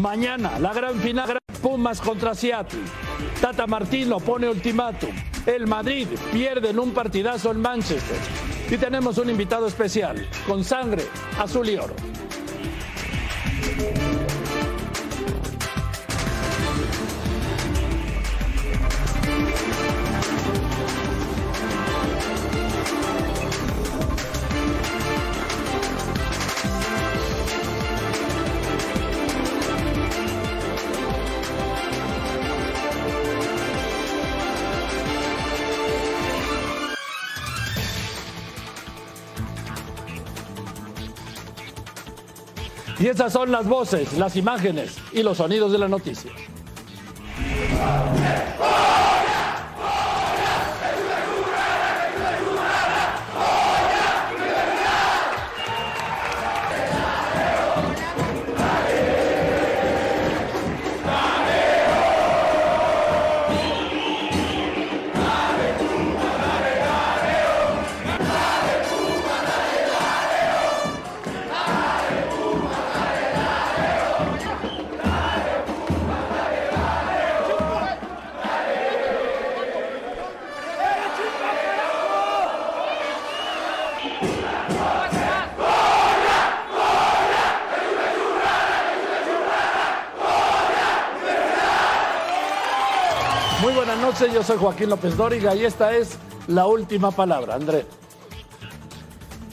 Mañana, la gran final, Pumas contra Seattle. Tata Martino pone ultimátum. El Madrid pierde en un partidazo en Manchester. Y tenemos un invitado especial, con sangre azul y oro. Y esas son las voces, las imágenes y los sonidos de la noticia. Buenas noches, yo soy Joaquín López Dóriga y esta es la última palabra. André.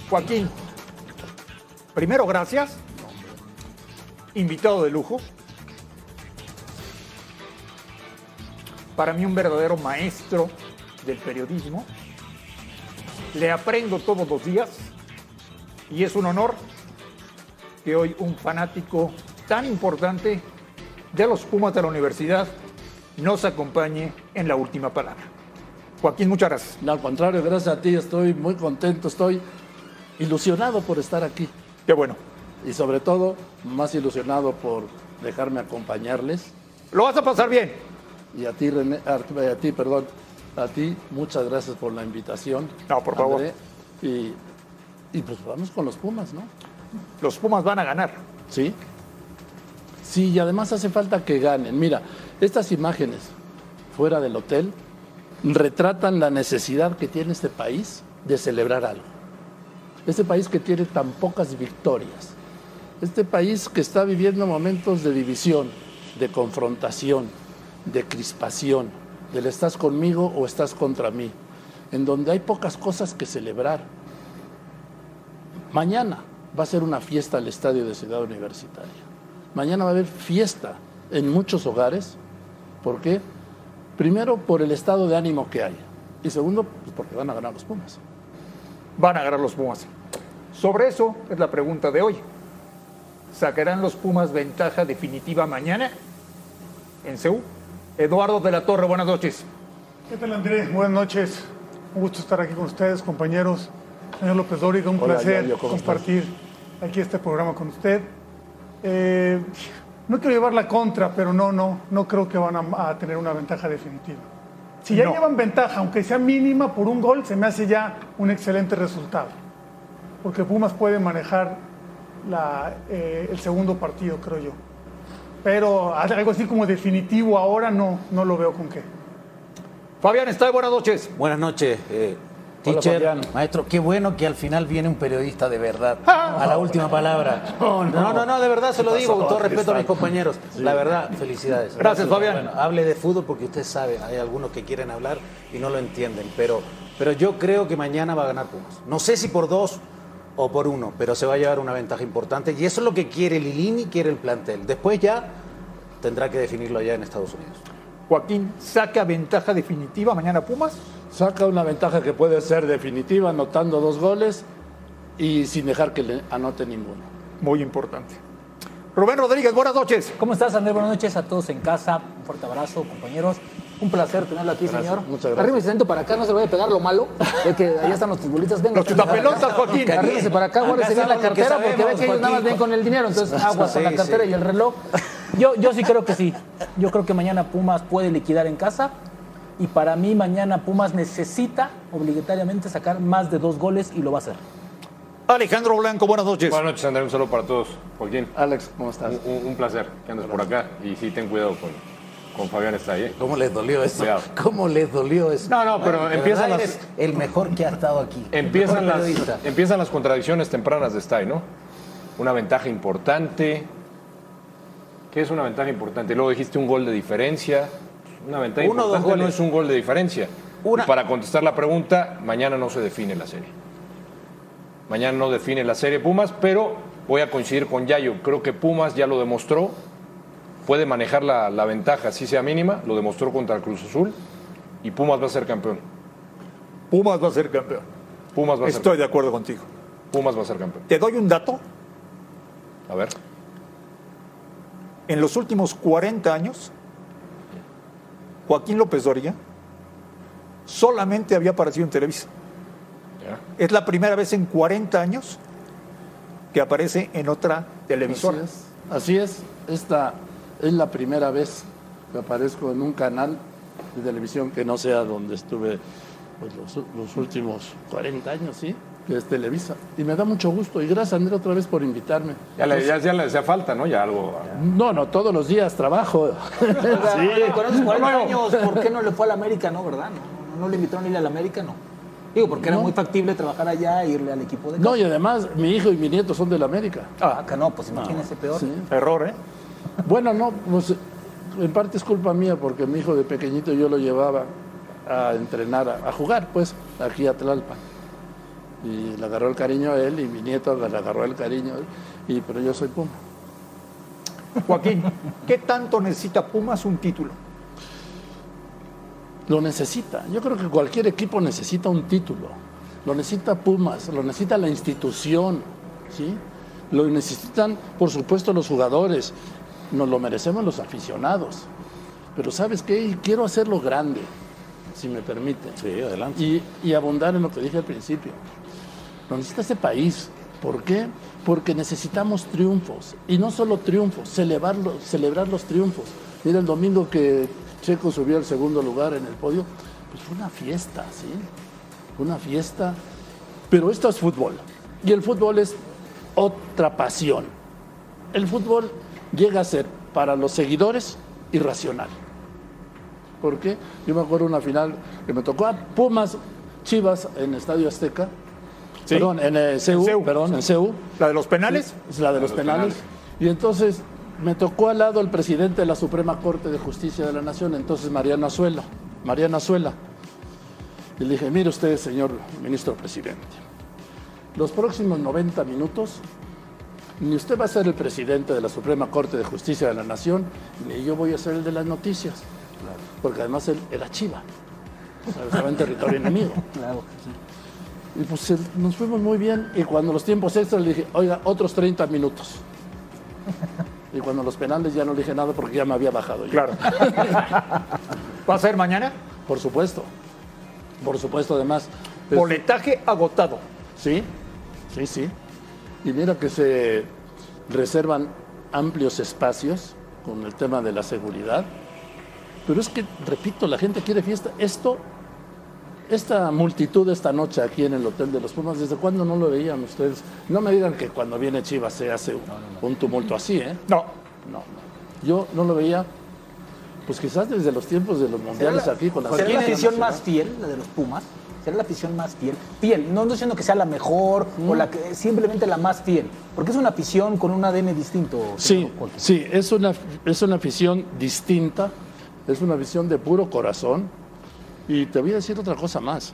Joaquín, primero gracias. Invitado de lujo. Para mí un verdadero maestro del periodismo. Le aprendo todos los días y es un honor que hoy un fanático tan importante de los Pumas de la universidad nos acompañe en la última palabra. Joaquín, muchas gracias. No, al contrario, gracias a ti, estoy muy contento, estoy ilusionado por estar aquí. Qué bueno. Y sobre todo, más ilusionado por dejarme acompañarles. Lo vas a pasar bien. Y a ti, René, a, ti, perdón, a ti, muchas gracias por la invitación. No, por favor. André. Y, y pues vamos con los Pumas, ¿no? Los Pumas van a ganar. Sí. Sí, y además hace falta que ganen. Mira, estas imágenes fuera del hotel retratan la necesidad que tiene este país de celebrar algo. Este país que tiene tan pocas victorias. Este país que está viviendo momentos de división, de confrontación, de crispación, del estás conmigo o estás contra mí, en donde hay pocas cosas que celebrar. Mañana va a ser una fiesta al estadio de Ciudad Universitaria. Mañana va a haber fiesta en muchos hogares. ¿Por qué? Primero, por el estado de ánimo que hay. Y segundo, pues porque van a ganar los Pumas. Van a ganar los Pumas. Sobre eso es la pregunta de hoy. ¿Sacarán los Pumas ventaja definitiva mañana en Seúl? Eduardo de la Torre, buenas noches. ¿Qué tal, Andrés? Buenas noches. Un gusto estar aquí con ustedes, compañeros. Señor López Dóriga, un Hola, placer Yayo, ¿cómo compartir aquí este programa con usted. Eh, no quiero llevar la contra, pero no, no, no creo que van a, a tener una ventaja definitiva. Si ya No. llevan ventaja, aunque sea mínima por un gol, se me hace ya un excelente resultado. Porque Pumas puede manejar la, eh, el segundo partido, creo yo. Pero algo así como definitivo ahora no, no lo veo con qué. Fabián está buenas noches. Buenas noches, eh, teacher, maestro. Qué bueno que al final viene un periodista de verdad. A la última palabra. No, no, no, de verdad se lo digo, con todo respeto a mis compañeros. La verdad, felicidades. Gracias, Fabián. Bueno, hable de fútbol porque usted sabe, hay algunos que quieren hablar y no lo entienden, pero, pero yo creo que mañana va a ganar Pumas. No sé si por dos o por uno, pero se va a llevar una ventaja importante y eso es lo que quiere Lilini, quiere el plantel. Después ya tendrá que definirlo allá en Estados Unidos. Joaquín, ¿saca ventaja definitiva mañana Pumas? Saca una ventaja que puede ser definitiva, anotando dos goles y sin dejar que le anote ninguno. Muy importante. Rubén Rodríguez, buenas noches. ¿Cómo estás, Andrés? Buenas noches a todos en casa. Un fuerte abrazo, compañeros. Un placer tenerlo aquí, Gracias, señor. muchas gracias. Arrímese tanto para acá, no se le vaya a pegar lo malo. Que allá están los futbolistas. Venga, Los chutapelotas, Joaquín. Arrímese para acá, guárdese bien la sabemos cartera, porque ve que ellos nada más ven con el dinero. Entonces, aguas con la Sí, cartera sí. y el reloj. Yo, yo sí creo que sí. Yo creo que mañana Pumas puede liquidar en casa. Y para mí, mañana Pumas necesita obligatoriamente sacar más de dos goles y lo va a hacer. Alejandro Blanco, buenas noches. Buenas noches, André. Un saludo para todos. Joaquín, Alex, ¿cómo estás? un, un- un placer que andes por acá. Y sí, ten cuidado con, con Fabián está ahí. ¿eh? ¿Cómo les dolió eso? Cuidado. ¿Cómo les dolió eso? No, no, pero De empiezan las- el mejor que ha estado aquí. Empiezan las, empiezan las contradicciones tempranas de Stay, ¿no? Una ventaja importante. ¿Qué es una ventaja importante? Luego dijiste un gol de diferencia. Una ventaja Uno dos importante no goles. es un gol de diferencia. Una- Y para contestar la pregunta, mañana no se define la serie. Mañana no define la serie Pumas, pero voy a coincidir con Yayo. Creo que Pumas ya lo demostró. Puede manejar la, la ventaja, así sea mínima. Lo demostró contra el Cruz Azul. Y Pumas va a ser campeón. Pumas va a ser campeón. Pumas va a ser, Estoy de acuerdo contigo. Pumas va a ser campeón. Te doy un dato. A ver. En los últimos 40 años, Joaquín López Doria solamente había aparecido en Televisa. Es la primera vez en 40 años que aparece en otra televisora. Así es. Así es. Esta es la primera vez que aparezco en un canal de televisión que no sea donde estuve pues, los, los últimos 40 años, ¿sí? Que es Televisa. Y me da mucho gusto. Y gracias, André, otra vez por invitarme. Ya le, ya, ya le hacía falta, ¿no? Ya algo. No, no, todos los días trabajo. Sí. Con esos 40 Luego. años, ¿por qué no le fue a la América, no, verdad? No, no, no le invitaron a ir a la América, no. Digo, porque era No. muy factible trabajar allá e irle al equipo de No, casa. y además mi hijo y mi nieto son del América. Ah, acá no, pues imagínese peor. Sí. Error, ¿eh? Bueno, no, pues en parte es culpa mía porque mi hijo de pequeñito yo lo llevaba a entrenar, a, a jugar, pues, aquí a Tlalpan. Y le agarró el cariño a él y mi nieto le agarró el cariño a él. Y, pero yo soy Puma. Joaquín, ¿qué tanto necesita Pumas un título? Lo necesita. Yo creo que cualquier equipo necesita un título. Lo necesita Pumas, lo necesita la institución, ¿sí? Lo necesitan, por supuesto, los jugadores. Nos lo merecemos los aficionados. Pero ¿sabes qué? Quiero hacerlo grande, si me permite. Sí, adelante. Y, y abundar en lo que dije al principio. Lo necesita este país. ¿Por qué? Porque necesitamos triunfos. Y no solo triunfos, celebrarlo- celebrar los triunfos. Mira, el domingo que Checo subió al segundo lugar en el podio, pues fue una fiesta, ¿sí? Fue una fiesta. Pero esto es fútbol. Y el fútbol es otra pasión. El fútbol llega a ser para los seguidores irracional. ¿Por qué? Yo me acuerdo una final que me tocó a Pumas Chivas en Estadio Azteca. Sí. Perdón, en eh, CEU, CEU. perdón, en CEU. ¿La de los penales? Es la de los penales. Y entonces me tocó al lado el presidente de la Suprema Corte de Justicia de la Nación, entonces Mariano Azuela. Mariano Azuela. Y le dije, mire usted, señor ministro presidente, los próximos 90 minutos, ni usted va a ser el presidente de la Suprema Corte de Justicia de la Nación, ni yo voy a ser el de las noticias. Porque además él era chiva. O sea, Estaba en territorio enemigo. Claro. Y pues el- nos fuimos muy bien. Y cuando los tiempos extras le dije, oiga, otros 30 minutos. Y cuando los penales ya no le dije nada porque ya me había bajado yo. Claro. ¿Va a ser mañana? Por supuesto. Por supuesto, además. es- Boletaje agotado. Sí, sí, sí. Y mira que se reservan amplios espacios con el tema de la seguridad. Pero es que, repito, la gente quiere fiesta. Esto, esta multitud esta noche aquí en el Hotel de los Pumas, ¿desde cuándo no lo veían ustedes? No me digan que cuando viene Chivas se hace un, un tumulto así, ¿eh? No. No, no. Yo no lo veía, pues quizás desde los tiempos de los mundiales aquí con la ¿Será la afición más fiel, la de los Pumas? ¿Será la afición más fiel? Fiel, no estoy diciendo que sea la mejor o la que simplemente la más fiel, porque es una afición con un ADN distinto. Sí, sí, es una, es una afición distinta, es una visión de puro corazón. Y te voy a decir otra cosa más.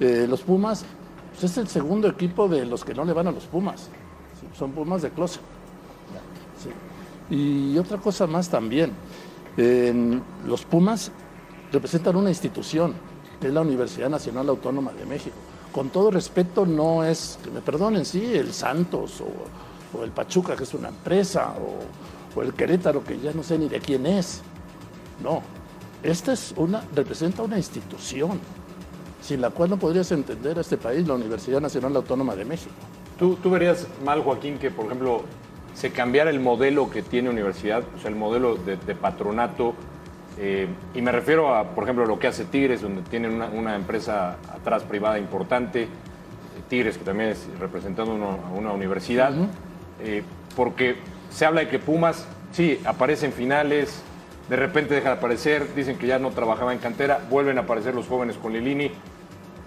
Eh, los Pumas pues, es el segundo equipo de los que no le van a los Pumas. Son Pumas de closet. Y otra cosa más también. Los Pumas representan una institución, que es la Universidad Nacional Autónoma de México. Con todo respeto, no es, que me perdonen, sí, el Santos o, el Pachuca, que es una empresa, o el Querétaro, que ya no sé ni de quién es. No, esta es una, representa una institución, sin la cual no podrías entender a este país, la Universidad Nacional Autónoma de México. ¿Tú, tú verías mal, Joaquín, que, por ejemplo, se cambiara el modelo que tiene universidad, o sea, el modelo de, de patronato, eh, y me refiero a, por ejemplo, lo que hace Tigres, donde tienen una, una empresa atrás privada importante. Tigres, que también es representando a una universidad, eh, porque se habla de que Pumas, sí, aparece en finales, de repente deja de aparecer, dicen que ya no trabajaba en cantera, vuelven a aparecer los jóvenes con Lilini,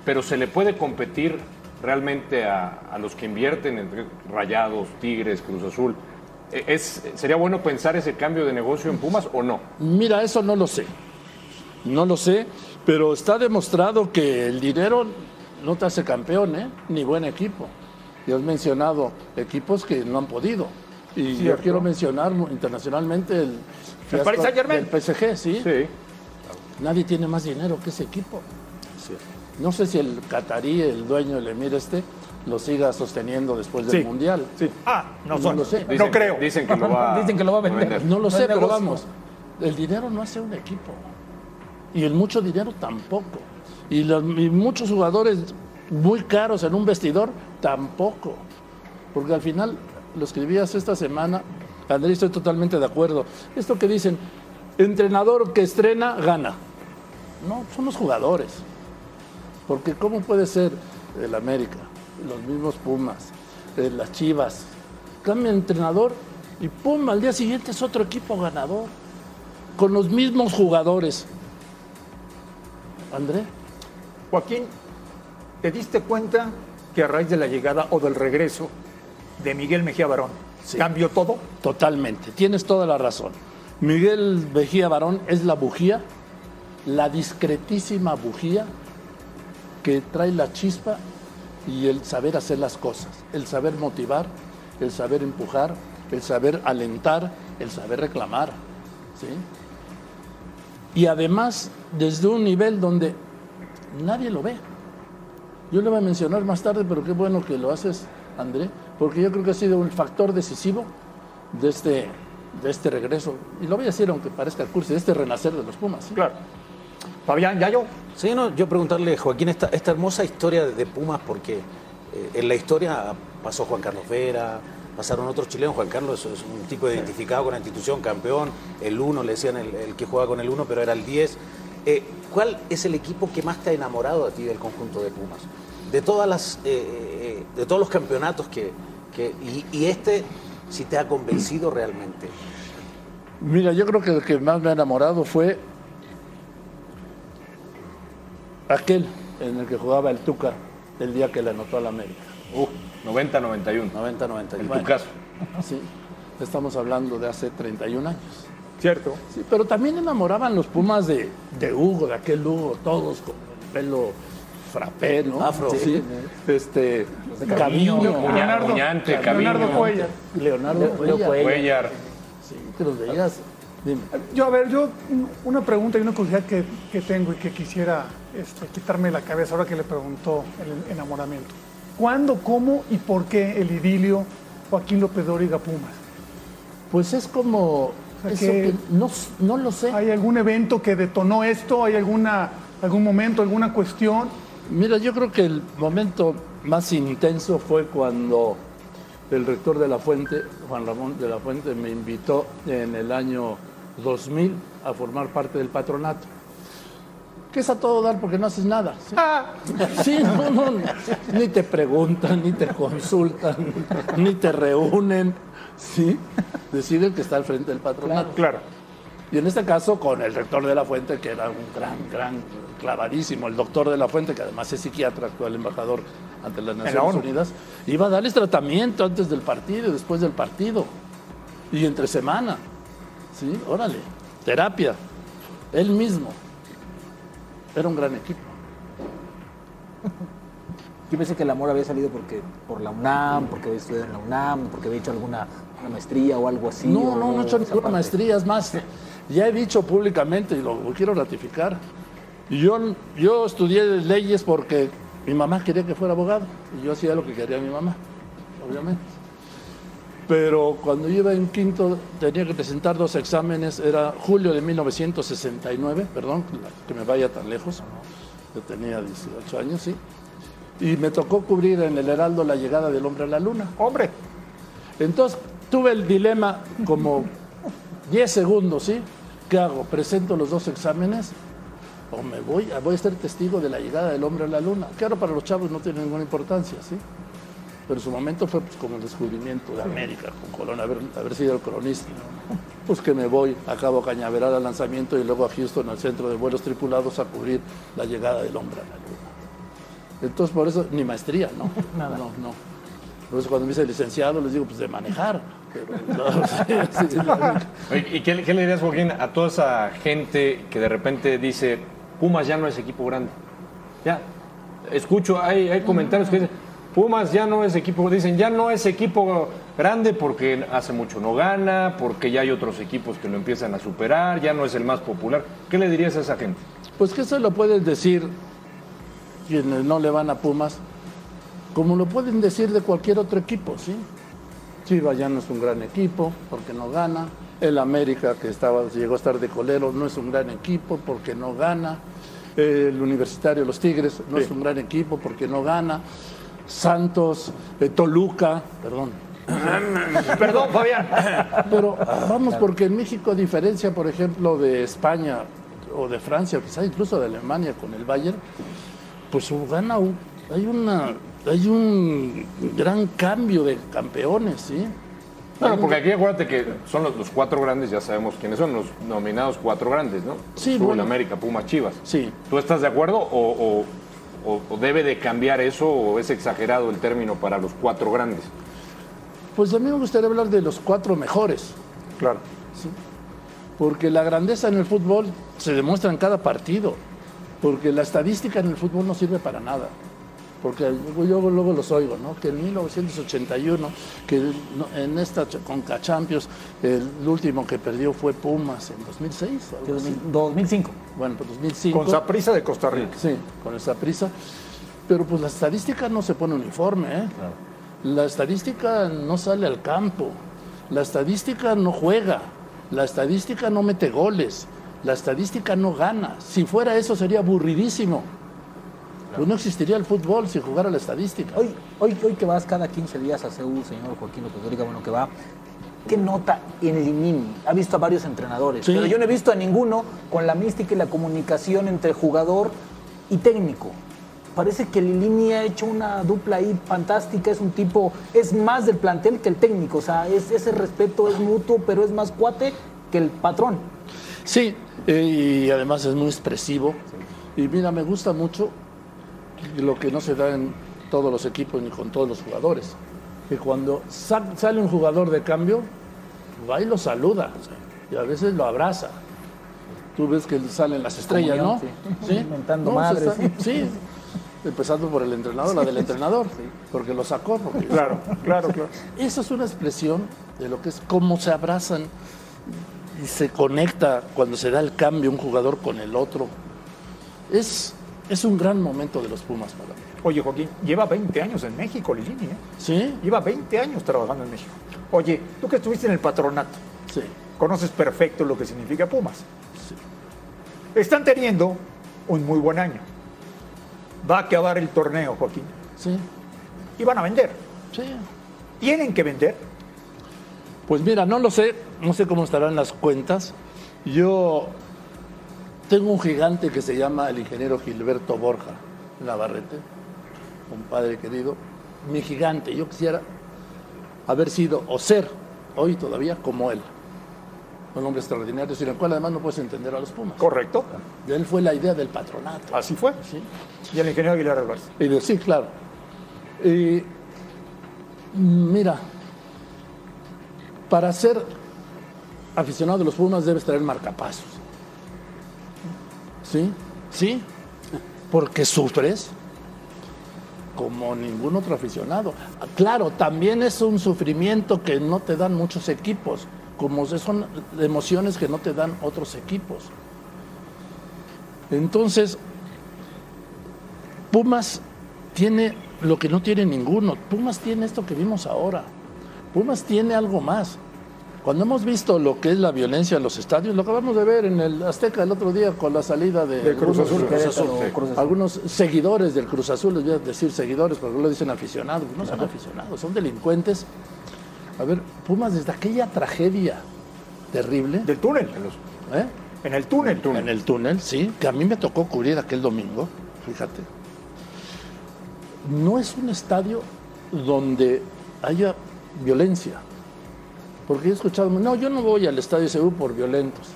pero se le puede competir realmente a, a los que invierten entre Rayados, Tigres, Cruz Azul. Eh, Es, ¿Sería bueno pensar ese cambio de negocio en Pumas o no? Mira, eso no lo sé. No lo sé, pero está demostrado que el dinero no te hace campeón, ¿eh? ni buen equipo. Y has mencionado equipos que no han podido. Y yo quiero mencionar internacionalmente el, fiasco Paris del PSG, ¿sí? Sí. Nadie tiene más dinero que ese equipo. No sé si el catarí, el dueño, el emir este, lo siga sosteniendo después del Sí. Mundial. Sí. Ah, no, No son. lo sé. No creo. Dicen que lo va, Dicen que lo va a vender. No lo No sé, pero negocio. vamos, el dinero no hace un equipo. Y el mucho dinero tampoco. Y, los- y muchos jugadores muy caros en un vestidor tampoco. Porque al final, lo escribías esta semana, Andrés, estoy totalmente de acuerdo. Esto que dicen, entrenador que estrena, gana. No, son los jugadores. Porque ¿cómo puede ser el América, los mismos Pumas, eh, las Chivas? Cambia entrenador y pum, al día siguiente es otro equipo ganador. Con los mismos jugadores. André, Joaquín, ¿te diste cuenta que a raíz de la llegada o del regreso de Miguel Mejía Barón Sí. cambió todo? totalmente, tienes toda la razón. Miguel Vejía Barón es la bujía, la discretísima bujía que trae la chispa y el saber hacer las cosas, el saber motivar, el saber empujar, el saber alentar, el saber reclamar. ¿sí? Y además, desde un nivel donde nadie lo ve. Yo le voy a mencionar más tarde, pero qué bueno que lo haces, André, porque yo creo que ha sido un factor decisivo de este, de este regreso. Y lo voy a decir, aunque parezca cursi, de este renacer de los Pumas. ¿sí? Claro. Fabián, ya yo. Sí, no, yo preguntarle, Joaquín, esta, esta hermosa historia de, de Pumas, porque eh, en la historia pasó Juan Carlos Vera, pasaron otros chilenos, Juan Carlos es un tipo identificado con la institución, campeón, el uno, le decían el, el que jugaba con el uno, pero era el 10. Eh, ¿Cuál es el equipo que más te ha enamorado a ti del conjunto de Pumas? De todas las, eh, eh, de todos los campeonatos que, que y, y este, si te ha convencido realmente. Mira, yo creo que el que más me ha enamorado fue aquel en el que jugaba el Tuca el día que le anotó a la América. Uh, 90-91. 90-91. En tu caso. Sí, estamos hablando de hace 31 años. Cierto. Sí, pero también enamoraban los Pumas de, de Hugo, de aquel Hugo, todos con el pelo frappé, ¿no? Afro. Sí, este, Camino, Camino, Leonardo, Leonardo. Cuellar. Leonardo Leo Cuellar. Cuellar. Sí, que los veías. Dime. Yo, a ver, yo un- una pregunta y una curiosidad que, que tengo y que quisiera este, quitarme la cabeza ahora que le preguntó el enamoramiento. ¿Cuándo, cómo y por qué el idilio Joaquín López Dóriga Pumas? Pues es como. sea, eso que- que no, no lo sé. ¿Hay algún evento que detonó esto? ¿Hay alguna, algún momento, alguna cuestión? Mira, yo creo que el momento más intenso fue cuando el rector de la Fuente, Juan Ramón de la Fuente, me invitó en el año 2000 a formar parte del patronato. Que es a todo dar porque no haces nada. ¿sí? Sí, no, no, ni te preguntan, ni te consultan, ni te reúnen, ¿sí? Deciden que está al frente del patronato. Claro. Y en este caso con el rector de la Fuente, que era un gran, gran, clavadísimo, el doctor de la Fuente, que además es psiquiatra, actual embajador ante las Naciones. Unidas, iba a darles tratamiento antes del partido y después del partido. Y entre semana. ¿Sí? Órale. Terapia. Él mismo. Era un gran equipo. Yo pensé que el amor había salido porque por la UNAM, porque había estudiado en la UNAM, porque había hecho alguna una maestría o algo así. No, no, no he hecho ninguna maestría, es más, ya he dicho públicamente y lo, lo quiero ratificar. Yo, yo estudié leyes porque mi mamá quería que fuera abogado y yo hacía lo que quería mi mamá, obviamente. Pero cuando iba en quinto tenía que presentar dos exámenes, era julio de 1969, perdón, que me vaya tan lejos, yo tenía 18 años, sí, y me tocó cubrir en el Heraldo la llegada del hombre a la luna. Hombre, Entonces tuve el dilema como 10 segundos, ¿sí? ¿Qué hago? ¿Presento los dos exámenes o me voy, a- voy a ser testigo de la llegada del hombre a la luna, ahora para los chavos no tiene ninguna importancia, ¿sí? Pero en su momento fue pues, como el descubrimiento de América, con Colón, haber, haber sido el cronista. Pues que me voy a Cabo Cañaveral al lanzamiento y luego a Houston, al centro de vuelos tripulados, a cubrir la llegada del hombre a la luna. Entonces, por eso, ni maestría, ¿no? Nada. No, no. Por eso cuando me dice licenciado, les digo, pues de manejar. Pero, no, sí, sí, la- Oye, ¿Y qué, qué le dirías, Joaquín, a toda esa gente que de repente dice, Pumas ya no es equipo grande? Ya, escucho, hay, hay comentarios que dicen, Pumas ya no es equipo, dicen, ya no es equipo grande porque hace mucho no gana, porque ya hay otros equipos que lo empiezan a superar, ya no es el más popular. ¿Qué le dirías a esa gente? Pues que eso lo pueden decir quienes no le van a Pumas, como lo pueden decir de cualquier otro equipo, ¿sí? Chivas ya no es un gran equipo porque no gana. El América, que estaba, llegó a estar de colero, no es un gran equipo porque no gana. El Universitario, los Tigres, no es un gran equipo porque no gana. Santos, eh, Toluca, perdón, Perdón, Fabián. pero vamos, porque en México, a diferencia, por ejemplo, de España o de Francia, quizás incluso de Alemania con el Bayern, pues gana un- hay una hay un gran cambio de campeones, ¿sí? Bueno, porque aquí acuérdate que son los, los cuatro grandes, ya sabemos quiénes son, los nominados cuatro grandes, ¿no? Sí, Azul, bueno. América, Pumas, Chivas. Sí. ¿Tú estás de acuerdo o, o- o- o debe de cambiar eso o es exagerado el término para los cuatro grandes? Pues a mí me gustaría hablar de los cuatro mejores, Claro. porque la grandeza en el fútbol se demuestra en cada partido, porque la estadística en el fútbol no sirve para nada. Porque yo luego los oigo, ¿no? Que en 1981, que en esta Conca Champions, el último que perdió fue Pumas en 2006. o algo así. 2005. Bueno, pues 2005. Con Saprisa de Costa Rica. Sí, con esa prisa. Pero pues la estadística no se pone uniforme, ¿eh? La estadística no sale al campo. La estadística no juega. La estadística no mete goles. La estadística no gana. Si fuera eso sería aburridísimo. Pues no existiría el fútbol si jugara la estadística. Hoy, hoy, hoy que vas cada 15 días a Seúl, señor Joaquín López Dóriga, bueno, que va, ¿qué nota en Limini? Ha visto a varios entrenadores, Sí. pero yo no he visto a ninguno con la mística y la comunicación entre jugador y técnico. Parece que Lilini ha hecho una dupla ahí fantástica, es un tipo, es más del plantel que el técnico, o sea, es, ese respeto es mutuo, pero es más cuate que el patrón. Sí, eh, y además es muy expresivo. Y mira, me gusta mucho lo que no se da en todos los equipos ni con todos los jugadores. Que cuando sa- sale un jugador de cambio, va y lo saluda. Y a veces lo abraza. Tú ves que salen las estrellas, ¿no? Sí. Se madres. sí. Empezando por el entrenador, la del entrenador, porque lo sacó. Porque Claro, claro, claro. esa es una expresión de lo que es cómo se abrazan y se conecta cuando se da el cambio un jugador con el otro. Es, es un gran momento de los Pumas para mí. Oye, Joaquín, lleva 20 años en México, Lilini, ¿eh? ¿Sí? Lleva 20 años trabajando en México. Oye, tú que estuviste en el patronato, Sí. conoces perfecto lo que significa Pumas. Están teniendo un muy buen año. Va a acabar el torneo, Joaquín. Sí. Y van a vender. Sí. Tienen que vender. Pues mira, no lo sé, no sé cómo estarán las cuentas. Yo tengo un gigante que se llama el ingeniero Gilberto Borja Navarrete, un padre querido, mi gigante. Yo quisiera haber sido o ser hoy todavía como él. Un hombre extraordinario, sin el cual además no puedes entender a los Pumas. Correcto. De él fue la idea del patronato. Así fue. ¿sí? Y el ingeniero Aguilar Álvarez. Y de- sí, claro. Y mira, para ser aficionado de los Pumas debes traer marcapasos. ¿Sí? ¿Sí? Porque sufres como ningún otro aficionado. Claro, también es un sufrimiento que no te dan muchos equipos, como son emociones que no te dan otros equipos. Entonces, Pumas tiene lo que no tiene ninguno. Pumas tiene esto que vimos ahora. Pumas tiene algo más. Cuando hemos visto lo que es la violencia en los estadios, lo acabamos de ver en el Azteca el otro día con la salida de, De Cruz algunos- Azul. Cruz Azul. Querétaro, Cruz Azul. Algunos seguidores del Cruz Azul, les voy a decir seguidores, porque lo dicen aficionados. No son aficionados, son delincuentes. A ver, Pumas desde aquella tragedia terrible, Del túnel. ¿eh? En el túnel. En el túnel, sí, que a mí me tocó cubrir aquel domingo, fíjate. No es un estadio donde haya violencia. Porque he escuchado, no, yo no voy al estadio Seúl por violentos.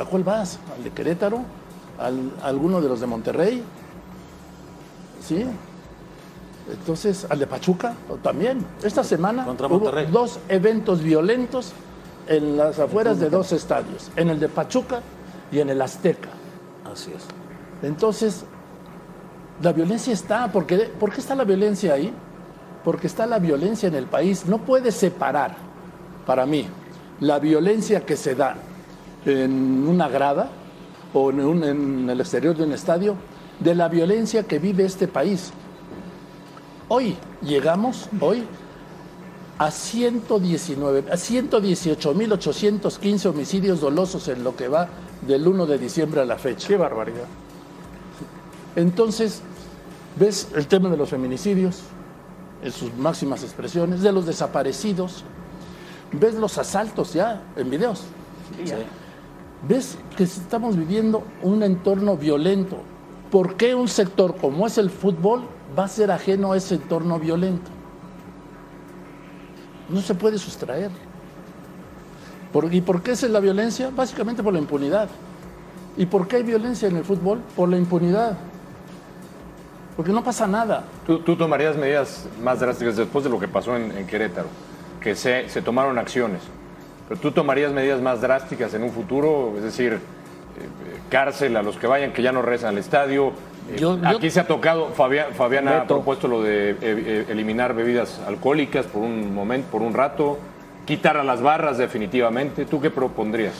¿a cuál vas? ¿Al de Querétaro? ¿Al, a alguno de los de Monterrey? ¿Sí? Entonces, al de Pachuca también. Esta semana Contra hubo dos eventos violentos en las afueras de dos estadios, en el de Pachuca y en el Azteca. Así es. Entonces, la violencia está. ¿Por qué, ¿Por qué está la violencia ahí? Porque está la violencia en el país. No puede separar, para mí, la violencia que se da en una grada o en, un- en el exterior de un estadio de la violencia que vive este país. Hoy llegamos, hoy, a 119, a 118.815 homicidios dolosos en lo que va del 1 de diciembre a la fecha. Qué barbaridad. Entonces, ves el tema de los feminicidios en sus máximas expresiones, de los desaparecidos, ves los asaltos ya en videos, ves que estamos viviendo un entorno violento. ¿Por qué un sector como es el fútbol va a ser ajeno a ese entorno violento? No se puede sustraer. ¿Por- ¿Y por qué es la violencia? Básicamente por la impunidad. ¿Y por qué hay violencia en el fútbol? Por la impunidad. Porque no pasa nada. ¿Tú, tú tomarías medidas más drásticas después de lo que pasó en, en Querétaro? Que se, se tomaron acciones. Pero tú tomarías medidas más drásticas en un futuro, es decir, eh, cárcel a los que vayan, que ya no rezan al estadio. Eh, Yo- yo- aquí se ha tocado, Fabián, Fabián ha propuesto lo de eh, eliminar bebidas alcohólicas por un momento, por un rato, quitar a las barras definitivamente. ¿Tú qué propondrías?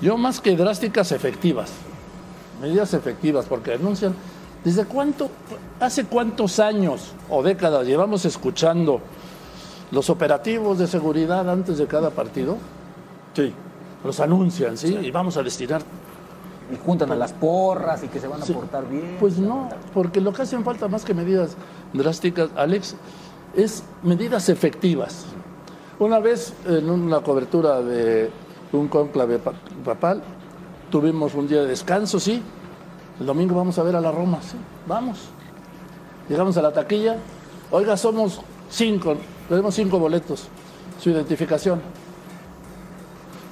Yo más que drásticas, efectivas. Medidas efectivas, porque anuncian. ¿Desde cuánto, hace cuántos años o décadas llevamos escuchando los operativos de seguridad antes de cada partido? Sí. Los anuncian, ¿sí? Y vamos a destinar. Y juntan a las porras y que se van a Sí. portar bien. Pues no, porque lo que hacen falta más que medidas drásticas, Alex, es medidas efectivas. Una vez en una cobertura de un cónclave pa- papal, tuvimos un día de descanso, sí. El domingo vamos a ver a la Roma, sí. Vamos. Llegamos a la taquilla. Oiga, somos cinco, tenemos cinco boletos. Su identificación.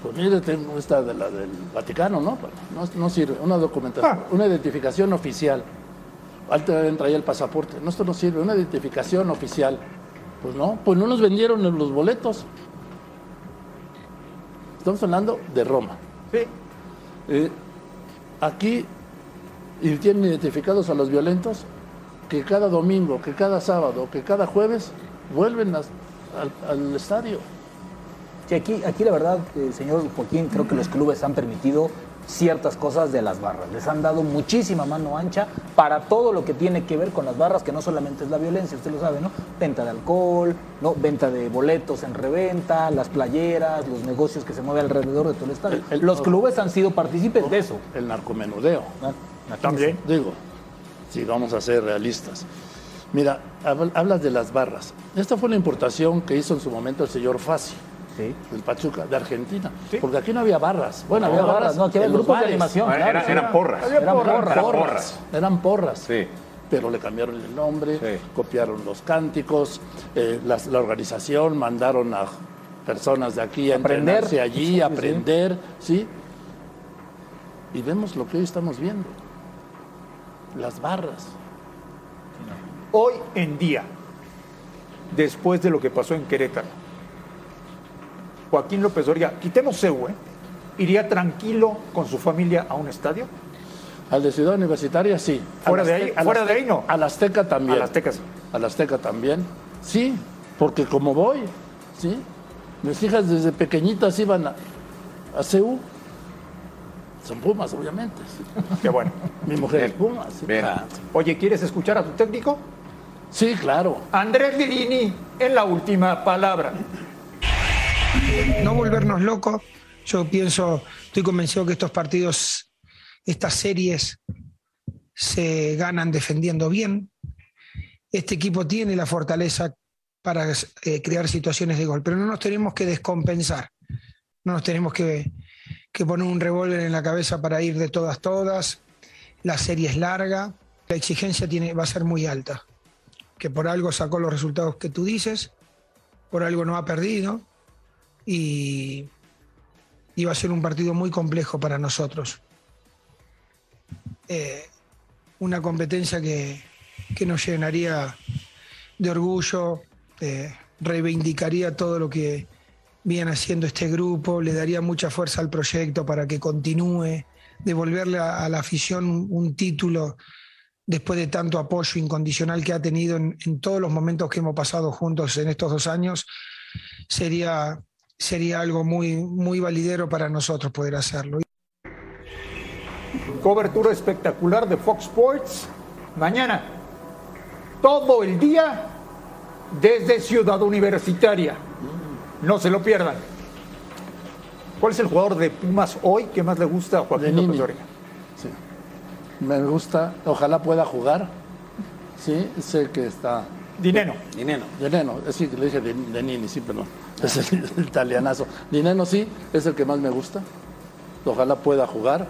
Pues mire, tengo esta de la del Vaticano, ¿no? No, no sirve. Una documentación, Ah. una identificación oficial. Antes entra ahí el pasaporte. No, esto no sirve. Una identificación oficial. Pues no, pues no nos vendieron los boletos. Estamos hablando de Roma. Sí. Eh, aquí y tienen identificados a los violentos que cada domingo, que cada sábado, que cada jueves vuelven as- al, al estadio. Sí, aquí, aquí la verdad, eh, señor Joaquín, creo que los clubes han permitido ciertas cosas de las barras. Les han dado muchísima mano ancha para todo lo que tiene que ver con las barras, que no solamente es la violencia, usted lo sabe, ¿no? Venta de alcohol, ¿no? Venta de boletos en reventa, las playeras, los negocios que se mueven alrededor de todo el estadio. El- el- los clubes han sido partícipes de eso. El narcomenudeo. También. Digo, si vamos a ser realistas. Mira, hab- hablas de las barras. Esta fue la importación que hizo en su momento el señor Fassi, Sí. del Pachuca, de Argentina. Sí. Porque aquí no había barras. Bueno, No, había barras, barras. no, aquí había grupos de animación. Claro, era- sí. eran porras. Eran porras. porras. Eran porras. Eran porras. Sí. Pero le cambiaron el nombre, Sí. copiaron los cánticos, eh, la organización mandaron a personas de aquí a Aprender. entrenarse allí, Sí, a sí. aprender, ¿sí? Y vemos lo que hoy estamos viendo. Las barras. Hoy en día, después de lo que pasó en Querétaro, Joaquín López Dóriga, quitemos CEU, ¿eh? ¿Iría tranquilo con su familia a un estadio? Al de Ciudad Universitaria, sí. Fuera Al de ahí- Azteca- al fuera de Azteca- ahí, no. Al Azteca también. A las Tecas. Al Azteca también. Sí, porque como voy, ¿sí? Mis hijas desde pequeñitas iban a, a CEU. Son Pumas, obviamente. sí. Qué bueno. Mi mujer es Pumas. sí. Bien. Oye, ¿quieres escuchar a tu técnico? Sí, claro. Andrés Lilini, en la última palabra. no volvernos locos. Yo pienso, estoy convencido que estos partidos, estas series, se ganan defendiendo bien. Este equipo tiene la fortaleza para eh, crear situaciones de gol, pero no nos tenemos que descompensar, no nos tenemos que, que poner un revólver en la cabeza para ir de todas, todas. La serie es larga, la exigencia tiene, va a ser muy alta. Que por algo sacó los resultados que tú dices, por algo no ha perdido y, va a ser un partido muy complejo para nosotros. Eh, una competencia que, que nos llenaría de orgullo, eh, reivindicaría todo lo que viene haciendo este grupo, le daría mucha fuerza al proyecto para que continúe, devolverle a la afición un título después de tanto apoyo incondicional que ha tenido en, en todos los momentos que hemos pasado juntos en estos dos años, sería, sería algo muy, muy validero para nosotros poder hacerlo. Cobertura espectacular de Fox Sports. Mañana, todo el día, desde Ciudad Universitaria. No se lo pierdan. ¿Cuál es el jugador de Pumas hoy que más le gusta a Joaquín. López. Me gusta, ojalá pueda jugar. Sí, sé que está. Dineno. Dineno. Dineno, es decir, le dije de, Nini, sí, perdón. Es el, el italianazo. Dineno sí, es el que más me gusta. Ojalá pueda jugar.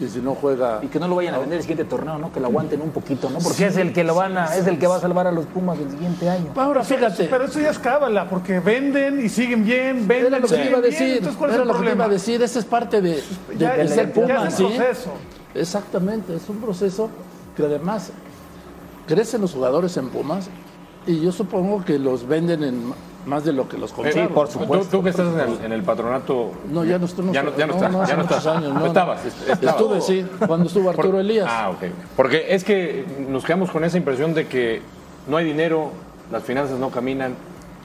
Y si no juega. Y que no lo vayan a vender el siguiente torneo, ¿no? Que lo aguanten un poquito, ¿no? Porque es el que lo van a, es el que va a salvar a los Pumas el siguiente año. Ahora, fíjate. Pero eso ya es cábala, porque venden y siguen bien, venden Era lo que iba a bien. decir. Entonces, ¿cuál es Era el lo que iba problema? a decir. Esa es parte de, de, Ya- de ya- ser ya Puma, es ¿sí? un proceso. Exactamente, es un proceso que además crecen los jugadores en Pumas y yo supongo que los venden en más de lo que los compraron. Tú, tú que estás en el, en el patronato. No, ya no estoy. Ya no, ya no, ya no muchos estás. años, no, estabas. Estuve, sí, cuando estuvo Arturo Por- Elías. Ah, ok. Porque es que nos quedamos con esa impresión de que no hay dinero, las finanzas no caminan,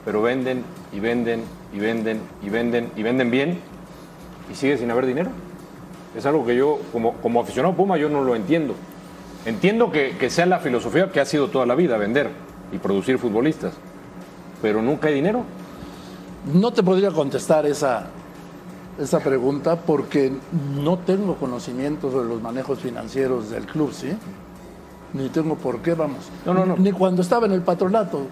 pero venden y venden y venden y venden y venden bien y sigue sin haber dinero. Es algo que yo, como, como aficionado a Puma, yo no lo entiendo. Entiendo que, que sea la filosofía que ha sido toda la vida, vender y producir futbolistas, pero nunca hay dinero. No te podría contestar esa, esa pregunta porque no tengo conocimiento sobre los manejos financieros del club, ¿sí? Ni tengo por qué, vamos. No, no, no. Ni cuando estaba en el patronato.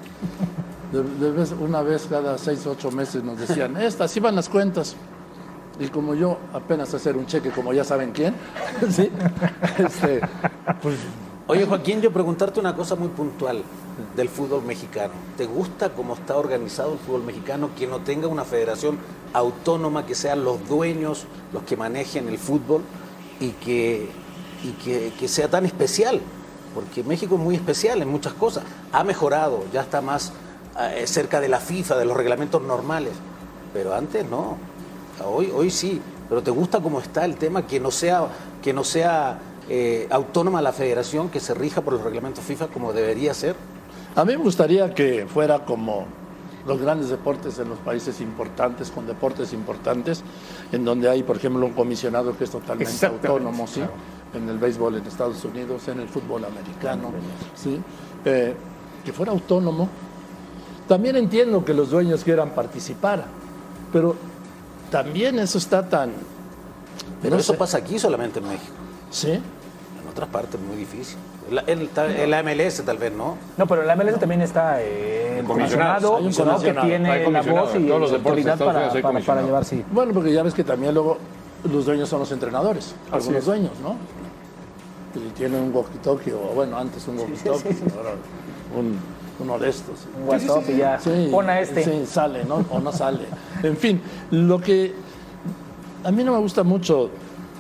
De, de vez- una vez cada seis, ocho meses nos decían, estas iban las cuentas. Y como yo apenas hacer un cheque, como ya saben quién, ¿sí? Este, pues Oye, Joaquín, yo preguntarte una cosa muy puntual del fútbol mexicano. ¿Te gusta cómo está organizado el fútbol mexicano? Que no tenga una federación autónoma, que sean los dueños los que manejen el fútbol y que, y que, que sea tan especial. Porque México es muy especial en muchas cosas. Ha mejorado, ya está más eh, cerca de la FIFA, de los reglamentos normales. Pero antes no. Hoy, hoy sí. Pero ¿te gusta cómo está el tema? Que no sea, que no sea eh, autónoma la federación, que se rija por los reglamentos FIFA como debería ser. A mí me gustaría que fuera como los grandes deportes en los países importantes, con deportes importantes, en donde hay, por ejemplo, un comisionado que es totalmente autónomo, ¿sí? En el béisbol en Estados Unidos, en el fútbol americano, ¿sí? Eh, que fuera autónomo. También entiendo que los dueños quieran participar, pero también eso está tan... Pero no eso sé, pasa aquí solamente en México. ¿Sí? En otras partes es muy difícil. La, en la MLS tal vez no. No, pero la MLS también está eh, el comisionado, comisionado, hay un ¿no? que tiene la voz y la autoridad para, para, llevar, sí. Bueno, porque ya ves que también luego los dueños son los entrenadores, algunos es. dueños, ¿no? Y tienen un walkie-talkie, o bueno, antes un walkie-talkie, ahora un- uno de estos. Un WhatsApp y ya. Sí, Pon a este. Sí, sale, ¿no? O no sale. En fin, lo que a mí no me gusta mucho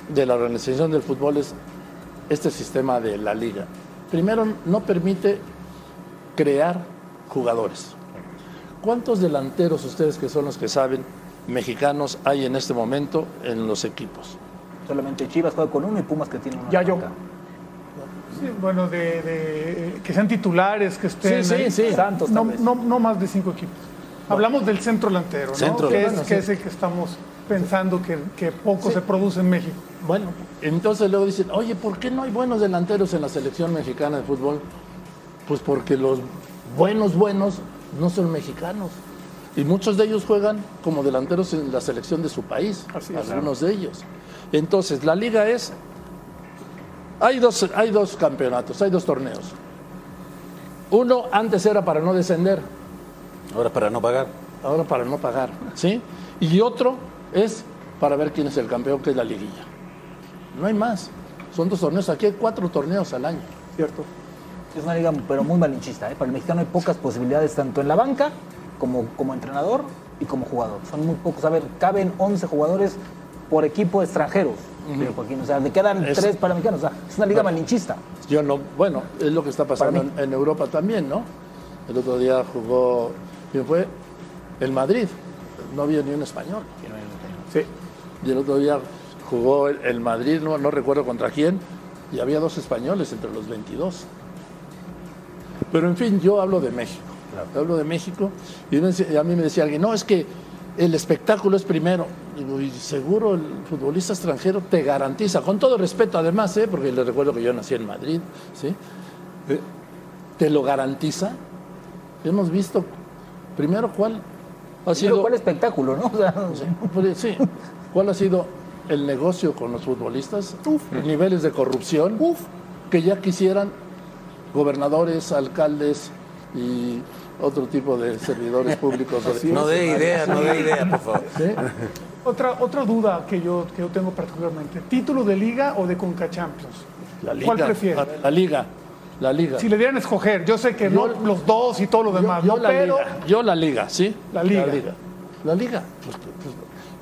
de la organización del fútbol es este sistema de la liga. Primero, no permite crear jugadores. ¿Cuántos delanteros ustedes que son los que saben mexicanos hay en este momento en los equipos? Solamente Chivas juega con uno y Pumas que tiene uno. Ya yo. banca. Sí, bueno, de, de- que sean titulares, que estén. Sí, sí, ahí. sí. Santos, No, no, no más de cinco equipos. Hablamos del centro delantero, ¿no? Centro que, es, delantero, que sí. es el que estamos pensando que, que poco se produce en México. Bueno, entonces luego dicen, oye, ¿por qué no hay buenos delanteros en la selección mexicana de fútbol? Pues porque los buenos, buenos no son mexicanos. Y muchos de ellos juegan como delanteros en la selección de su país, Así es. algunos de ellos. Entonces, la liga es, hay dos, hay dos campeonatos, hay dos torneos. Uno antes era para no descender, Ahora para no pagar. ahora para no pagar, ¿sí? Y otro es para ver quién es el campeón, que es la liguilla. No hay más. Son dos torneos. Aquí hay cuatro torneos al año. ¿Cierto? Es una liga, pero muy malinchista. ¿eh? Para el mexicano hay pocas posibilidades, tanto en la banca como, como entrenador y como jugador. Son muy pocos. A ver, caben 11 jugadores por equipo extranjeros. Pero, Joaquín, o sea, le quedan Es- tres para mexicanos. O sea, es una liga malinchista. Yo no, bueno, es lo que está pasando en, en Europa también, ¿no? El otro día jugó, ¿quién fue? El Madrid. No había ni un español. Sí. Y el otro día jugó el, el Madrid, no, no recuerdo contra quién, y había dos españoles entre los 22. Pero en fin, yo hablo de México. Hablo de México y a mí me decía alguien, no, es que el espectáculo es primero. Digo, y seguro el futbolista extranjero te garantiza, con todo respeto además, ¿eh? porque les recuerdo que yo nací en Madrid, ¿sí? Eh, te lo garantiza. Hemos visto, primero, cuál ha sido... Pero ¿cuál espectáculo, no? O sea, Pues, Sí. ¿Cuál ha sido el negocio con los futbolistas? Niveles de corrupción que ya quisieran gobernadores, alcaldes y otro tipo de servidores públicos. No dé idea, no dé idea, por favor. ¿Sí? Otra, otra duda que yo, que yo tengo particularmente. ¿Título de liga o de Conca Champions? La liga. ¿Cuál prefiere? La liga. La liga. Si le dieran a escoger, yo sé que no los dos y todo lo demás, yo ¿no? la pero liga. Yo la liga, ¿sí? La liga. La liga. La liga. Pues, pues,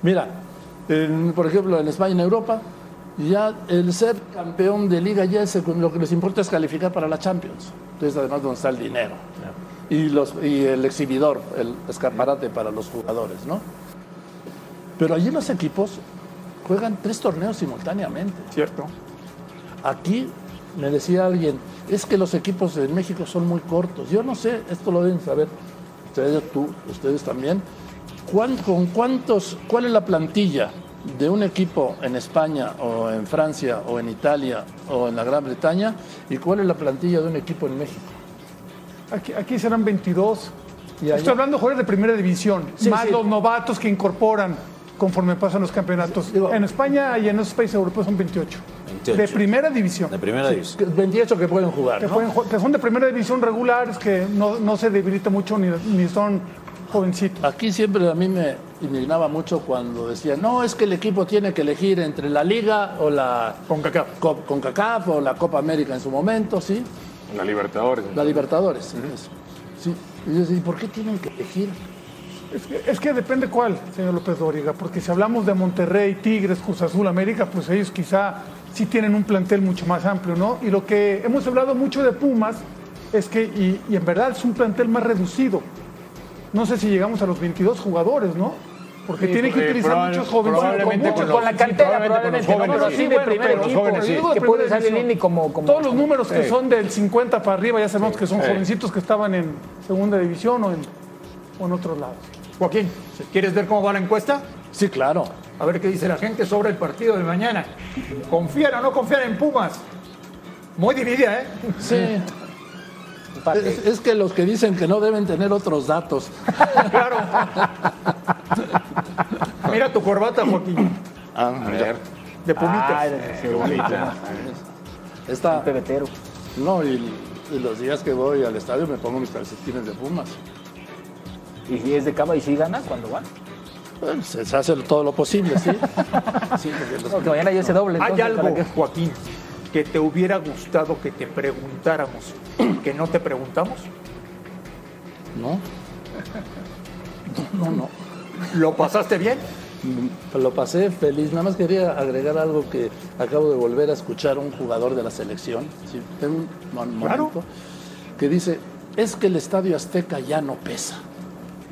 mira, en- por ejemplo, en España, en Europa, ya el ser campeón de liga ya es, lo que les importa es calificar para la Champions. Entonces, además, donde está el dinero. Y, los, y el exhibidor, el escaparate para los jugadores, ¿no? Pero allí los equipos juegan tres torneos simultáneamente. ¿Cierto? Aquí me decía alguien, es que los equipos en México son muy cortos. Yo no sé, esto lo deben saber ustedes, tú, ustedes también. ¿Cuán- ¿Con cuántos, cuál es la plantilla de un equipo en España o en Francia o en Italia o en la Gran Bretaña y cuál es la plantilla de un equipo en México? Aquí, aquí serán 22. Y allá- Estoy hablando de jugadores de primera división, Sí, más sí. los novatos que incorporan conforme pasan los campeonatos. Digo- en España y en esos países europeos son 28. 28. De primera división. De primera división. Que 28 que pueden jugar, que, ¿no? pueden que son de primera división regulares, que no, no se debilita mucho ni, ni son jovencitos. Aquí siempre a mí me indignaba mucho cuando decían, no, es que el equipo tiene que elegir entre la Liga o la CONCACAF. Co- CONCACAF o la Copa América en su momento, ¿sí? La Libertadores. La Libertadores. eso. Sí. Y yo decía, ¿y por qué tienen que elegir? Es que, es que depende cuál, señor López Dóriga, porque si hablamos de Monterrey, Tigres, Cruz Azul, América, pues ellos quizá sí tienen un plantel mucho más amplio, ¿no? Y lo que hemos hablado mucho de Pumas es que, y, y en verdad es un plantel más reducido. No sé si llegamos a los 22 jugadores, ¿no? Porque Sí, tiene que utilizar probable- muchos jóvenes. probablemente muchos, con con la sí, cantera probablemente con los probablemente, ¿no? Pero sí. sí de primer pero- equipo. jóvenes, sí. Que puede salir. Lini como, como... Todos los números que Sí. son del 50 para arriba, ya sabemos que son Sí. jovencitos que estaban en segunda división o en, o en otros lados. Joaquín, ¿quieres ver cómo va la encuesta? Sí, claro. A ver qué dice la gente sobre el partido de mañana. ¿Confían o no confían en Pumas? Muy dividida, ¿eh? Sí. Es que los que dicen que no deben tener otros datos. Claro. Mira tu corbata, Joaquín. Ah, mira. De pumitas. Ay, Esta, pebetero. no, y, y los días que voy al estadio me pongo mis calcetines de Pumas. Y si es de cama y si gana, cuando van? Bueno, se hace todo lo posible, ¿sí? Sí, los- No, que mañana ya se doble. Hay algo. Joaquín, que te hubiera gustado que te preguntáramos, que no te preguntamos. ¿No? No, no, no. ¿Lo pasaste bien? Lo pasé feliz. Nada más quería agregar algo que acabo de volver a escuchar a un jugador de la selección, ¿sí? un Claro. momento, que dice, es que el Estadio Azteca ya no pesa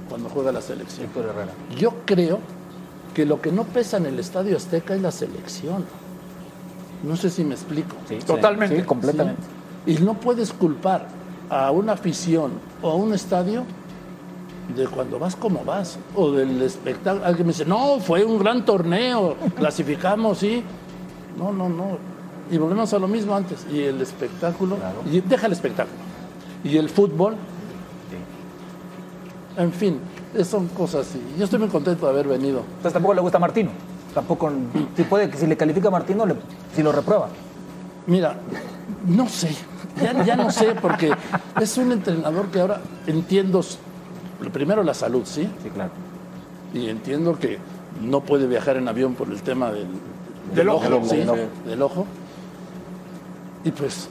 cuando juega la selección. Héctor Herrera. Yo creo que lo que no pesa en el Estadio Azteca es la selección. No sé si me explico. Sí, Totalmente. Sí, completamente. Y no puedes culpar a una afición o a un estadio de cuando vas como vas o del espectáculo. Alguien me dice, no, fue un gran torneo, clasificamos, sí. No, no, no. Y volvemos a lo mismo antes. Y el espectáculo, y deja el espectáculo. Y el fútbol, en fin, son cosas así. Yo estoy muy contento de haber venido. Entonces tampoco le gusta a Martino. Tampoco, si puede, si le califica a Martino, le- si lo reprueba. Mira, no sé, ya, ya no sé, porque es un entrenador que ahora entiendo, primero la salud, ¿sí? Sí, claro. Y entiendo que no puede viajar en avión por el tema del, Del ojo. sí, Del ojo. del ojo. Y pues,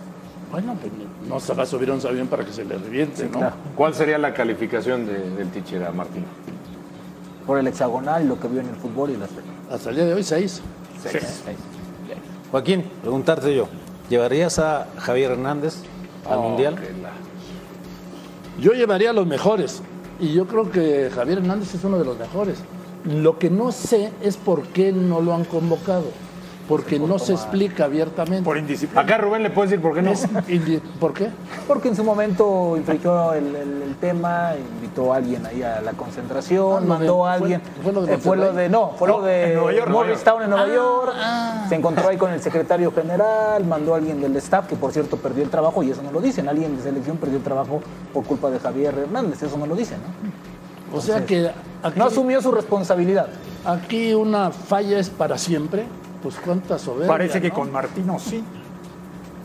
bueno, pues no se va a subir a un avión para que se le reviente, ¿no? claro. ¿Cuál sería la calificación de- del teacher a Martín? Por el hexagonal, lo que vio en el fútbol y las Hasta el día de hoy, seis. Joaquín, preguntarte yo, ¿llevarías a Javier Hernández al Mundial? Yo llevaría a los mejores. Y yo creo que Javier Hernández es uno de los mejores. Lo que no sé es por qué no lo han convocado. Porque no se explica abiertamente. Por indisciplina. Acá Rubén le puede decir por qué no. ¿Por qué? Porque en su momento infringió el, el- el tema, invitó a alguien ahí a la concentración, Ah, mandó de- a alguien. fue lo de eh, fue lo de no, fue lo de York, Morristown en Nueva Ah, York. ah. Se encontró ahí con el secretario general, mandó a alguien del staff, que por cierto perdió el trabajo, y eso no lo dicen. Alguien de selección perdió el trabajo por culpa de Javier Hernández, eso no lo dicen, ¿no? O sea que aquí, No asumió su responsabilidad. aquí una falla es para siempre. Pues cuánta soberbia. Parece que ¿no? con Martino sí.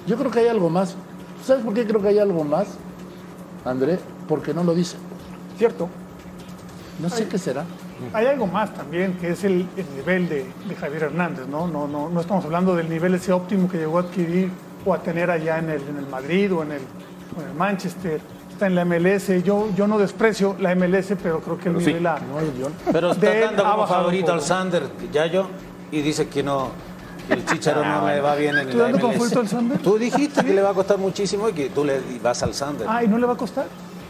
Yo creo que hay algo más. ¿Sabes por qué creo que hay algo más, André? Porque no lo dice. ¿Cierto? No sé qué será. Hay algo más también, que es el, el nivel de, de Javier Hernández, ¿no? No, no, no estamos hablando del nivel ese óptimo que llegó a adquirir o a tener allá en el, en el Madrid o en el, o en el Manchester. Está en la MLS. Yo, yo no desprecio la MLS, pero creo que el sí. nivel a- Pero está de él dando como favorito al Sander, Yayo, y dice que no, el Chicharo no le va bien en ¿Tú la dando favorito al Sander? Tú dijiste que le va a costar muchísimo y que tú le vas al Sander. Ah, ¿y no le va a costar?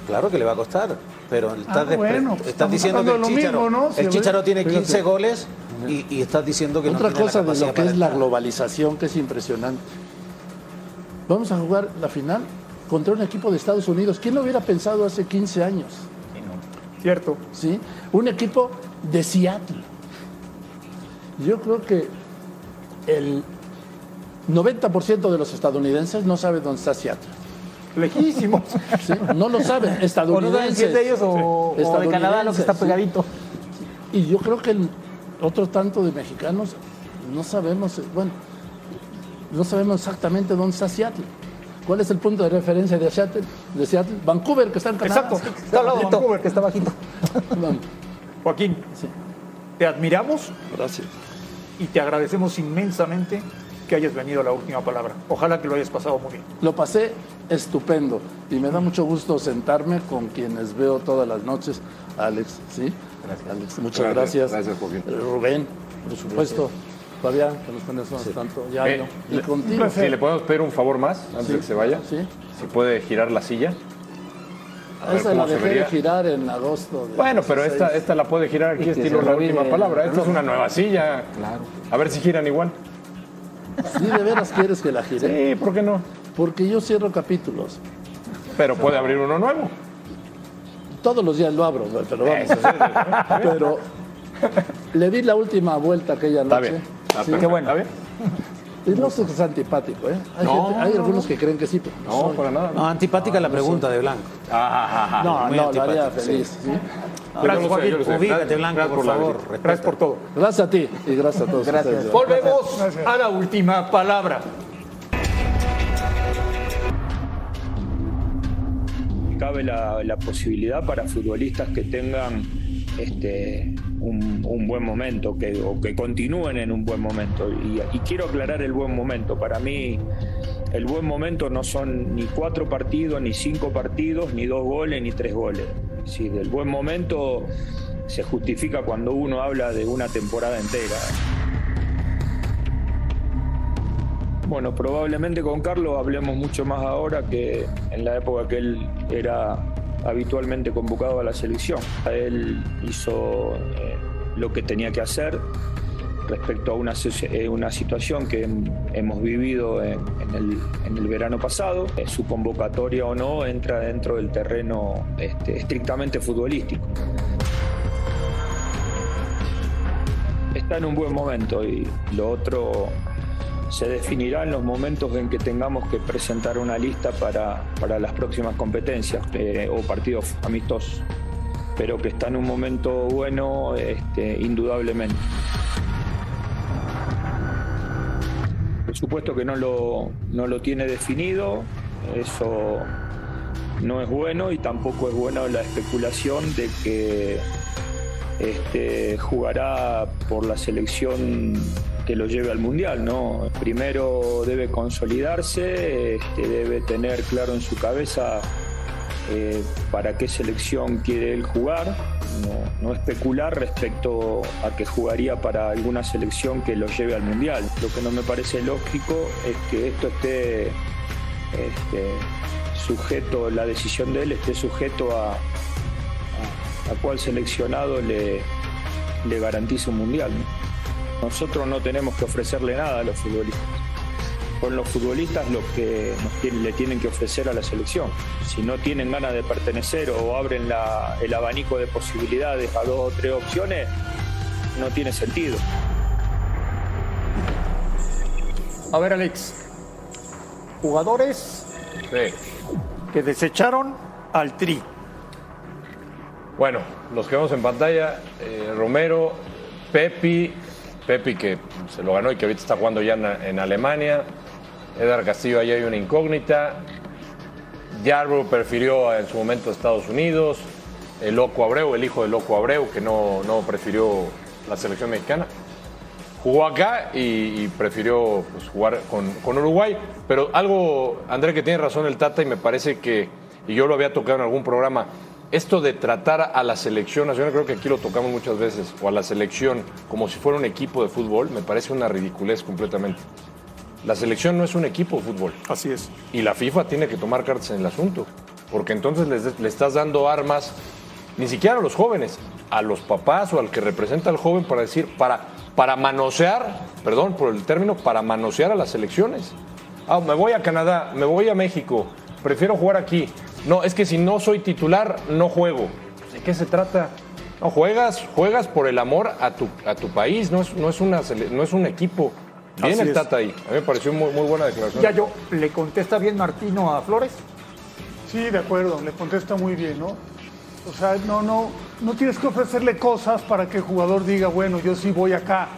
Claro que le va a costar, pero estás, Ah, bueno, pues estás estamos diciendo que el Chicharo, mismo, ¿no? Si el Chicharo tiene fíjate. 15 goles y, y estás diciendo que Otra no tiene cosa la de lo que es la globalización, que es impresionante. Vamos a jugar la final contra un equipo de Estados Unidos. ¿Quién lo hubiera pensado hace 15 años? ¿Cierto? ¿Sí? Un equipo de Seattle. Yo creo que el 90% de los estadounidenses no sabe dónde está Seattle. Lejísimos. ¿sí? No lo saben. O no saben Estadounidenses. de ellos o, o de Canadá, lo que está Estadounidenses, sí. pegadito. Y yo creo que el otro tanto de mexicanos no sabemos, bueno, no sabemos exactamente dónde está Seattle. ¿Cuál es el punto de referencia de Seattle? De Seattle? Vancouver, que está en Canadá. Exacto. Está al lado de Vancouver, que está bajito. Vamos. Joaquín, Sí. te admiramos Gracias. Y te agradecemos inmensamente que hayas venido a la última palabra. Ojalá que lo hayas pasado muy bien. Lo pasé estupendo y me da mucho gusto sentarme con quienes veo todas las noches. Alex, ¿sí? Alex, muchas Gracias, gracias. gracias, Joaquín. Eh, Rubén, por supuesto. Fabián, que nos conocemos tanto. Ya, Eh, y le- contigo. Si le podemos pedir un favor más antes de que se vaya. Sí. Si puede girar la silla. A Esa la dejé de girar en agosto. de Bueno, pero 16. esta, esta la puede girar aquí, estilo la última el palabra. Esta es una nueva silla. Claro. A ver si giran igual. ¿Sí de veras quieres que la gire? Sí, ¿por qué no? Porque yo cierro capítulos. Pero puede abrir uno nuevo. Todos los días lo abro, pero vamos. pero le di la última vuelta aquella Está noche. bien. Está Sí. perfecto. qué bueno. ¿Está bien? No sé que es antipático, ¿eh? Hay, No, gente- hay no, algunos no. que creen que sí, pero no para nada. No, antipática la pregunta de Blanco. Ah, No, no, lo haría feliz. ¿sí? Gracias, Joaquín. Ubícate, Blanco, gracias por la favor. respeta. Gracias por todo. Gracias a ti y gracias a todos Gracias. ustedes. Volvemos a la última palabra. cabe la, la posibilidad para futbolistas que tengan este, un, un buen momento que, o que continúen en un buen momento. Y, quiero aclarar el buen momento. Para mí el buen momento no son ni cuatro partidos, ni cinco partidos, ni dos goles, ni tres goles. Es decir, el buen momento se justifica cuando uno habla de una temporada entera. Bueno, probablemente con Carlos hablemos mucho más ahora que en la época que él era habitualmente convocado a la selección. Él hizo eh, lo que tenía que hacer respecto a una, eh, una situación que hem- hemos vivido en, en el, en el verano pasado. Eh, su convocatoria o no entra dentro del terreno este, estrictamente futbolístico. Está en un buen momento y lo otro se definirá en los momentos en que tengamos que presentar una lista para, para las próximas competencias eh, o partidos amistosos. Pero que está en un momento bueno, este, indudablemente. Por supuesto que no lo, no lo tiene definido, eso no es bueno y tampoco es bueno la especulación de que este, jugará por la selección que lo lleve al mundial, ¿no? Primero debe consolidarse, este, debe tener claro en su cabeza eh, para qué selección quiere él jugar, no, no especular respecto a que jugaría para alguna selección que lo lleve al mundial. Lo que no me parece lógico es que esto esté este, sujeto, la decisión de él esté sujeto a, a, cuál seleccionado le, le garantice un mundial. ¿no? Nosotros no tenemos que ofrecerle nada a los futbolistas. Son los futbolistas los que nos tienen- le tienen que ofrecer a la selección. Si no tienen ganas de pertenecer o abren la- el abanico de posibilidades a dos o tres opciones, no tiene sentido. A ver, Alex. Jugadores Sí. que desecharon al Tri. Bueno, los que vemos en pantalla, eh, Romero, Pepi, Pepi que se lo ganó y que ahorita está jugando ya en, Alemania, Edgar Castillo, ahí hay una incógnita, Yarbrough prefirió en su momento a Estados Unidos, el Loco Abreu, el hijo del Loco Abreu, que no, no prefirió la selección mexicana. Jugó acá y, y prefirió pues, jugar con, con Uruguay. Pero algo, André, que tiene razón el Tata y me parece que, y yo lo había tocado en algún programa, esto de tratar a la selección nacional, creo que aquí lo tocamos muchas veces, o a la selección como si fuera un equipo de fútbol, me parece una ridiculez completamente. La selección no es un equipo de fútbol. Así es. Y la FIFA tiene que tomar cartas en el asunto, porque entonces les- le estás dando armas, ni siquiera a los jóvenes, a los papás o al que representa al joven para decir, para, para manosear, perdón por el término, para manosear a las selecciones. Ah, me voy a Canadá, me voy a México, prefiero jugar aquí. No, es que si no soy titular, no juego. ¿De qué se trata? No, juegas, juegas por el amor a tu, a tu país, no es, no es, una, no es un equipo. Bien Así el es. Tata ahí. A mí me pareció muy, muy buena declaración. Ya yo, ¿le contesta bien Martino a Flores? Sí, de acuerdo, le contesta muy bien, ¿no? O sea, no, no, no tienes que ofrecerle cosas para que el jugador diga, bueno, yo sí voy acá.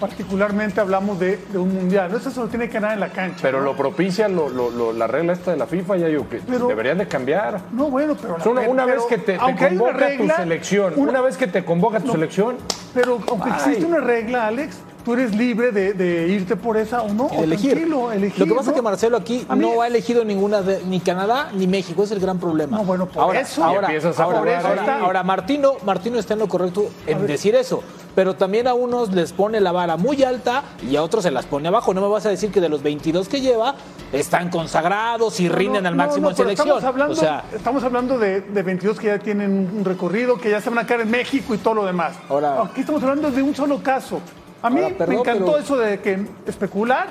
Particularmente hablamos de, de un mundial, ¿no? Eso se lo tiene que ganar en la cancha. Pero ¿no? lo propicia lo- lo- lo- la regla esta de la FIFA, ya digo que Pero- deberían de cambiar. No, bueno, pero... la- Una, una pero- vez que te, convoca regla, tu selección, una- una, vez que te convoca a tu No. selección, Pero aunque Ay. existe una regla, Alex, tú eres libre de, de irte por esa o no. O elegir. tranquilo, elegir. Lo que pasa ¿no? es que Marcelo aquí mí- no ha elegido ninguna de, ni Canadá ni México, es el gran problema. No, bueno, por ahora, eso- ahora, Y empiezas a ahora, ahora, ahora Martino, Martino está en lo correcto en decir eso, pero también a unos les pone la vara muy alta y a otros se las pone abajo. No me vas a decir que de los 22 que lleva están consagrados y rinden No, al no, máximo no, en pero selección. Estamos hablando, o sea, estamos hablando de, de 22 que ya tienen un recorrido, que ya se van a quedar en México y todo lo demás. Ahora- Aquí estamos hablando de un solo caso. A mí Ahora, perdón, me encantó pero- eso de que especular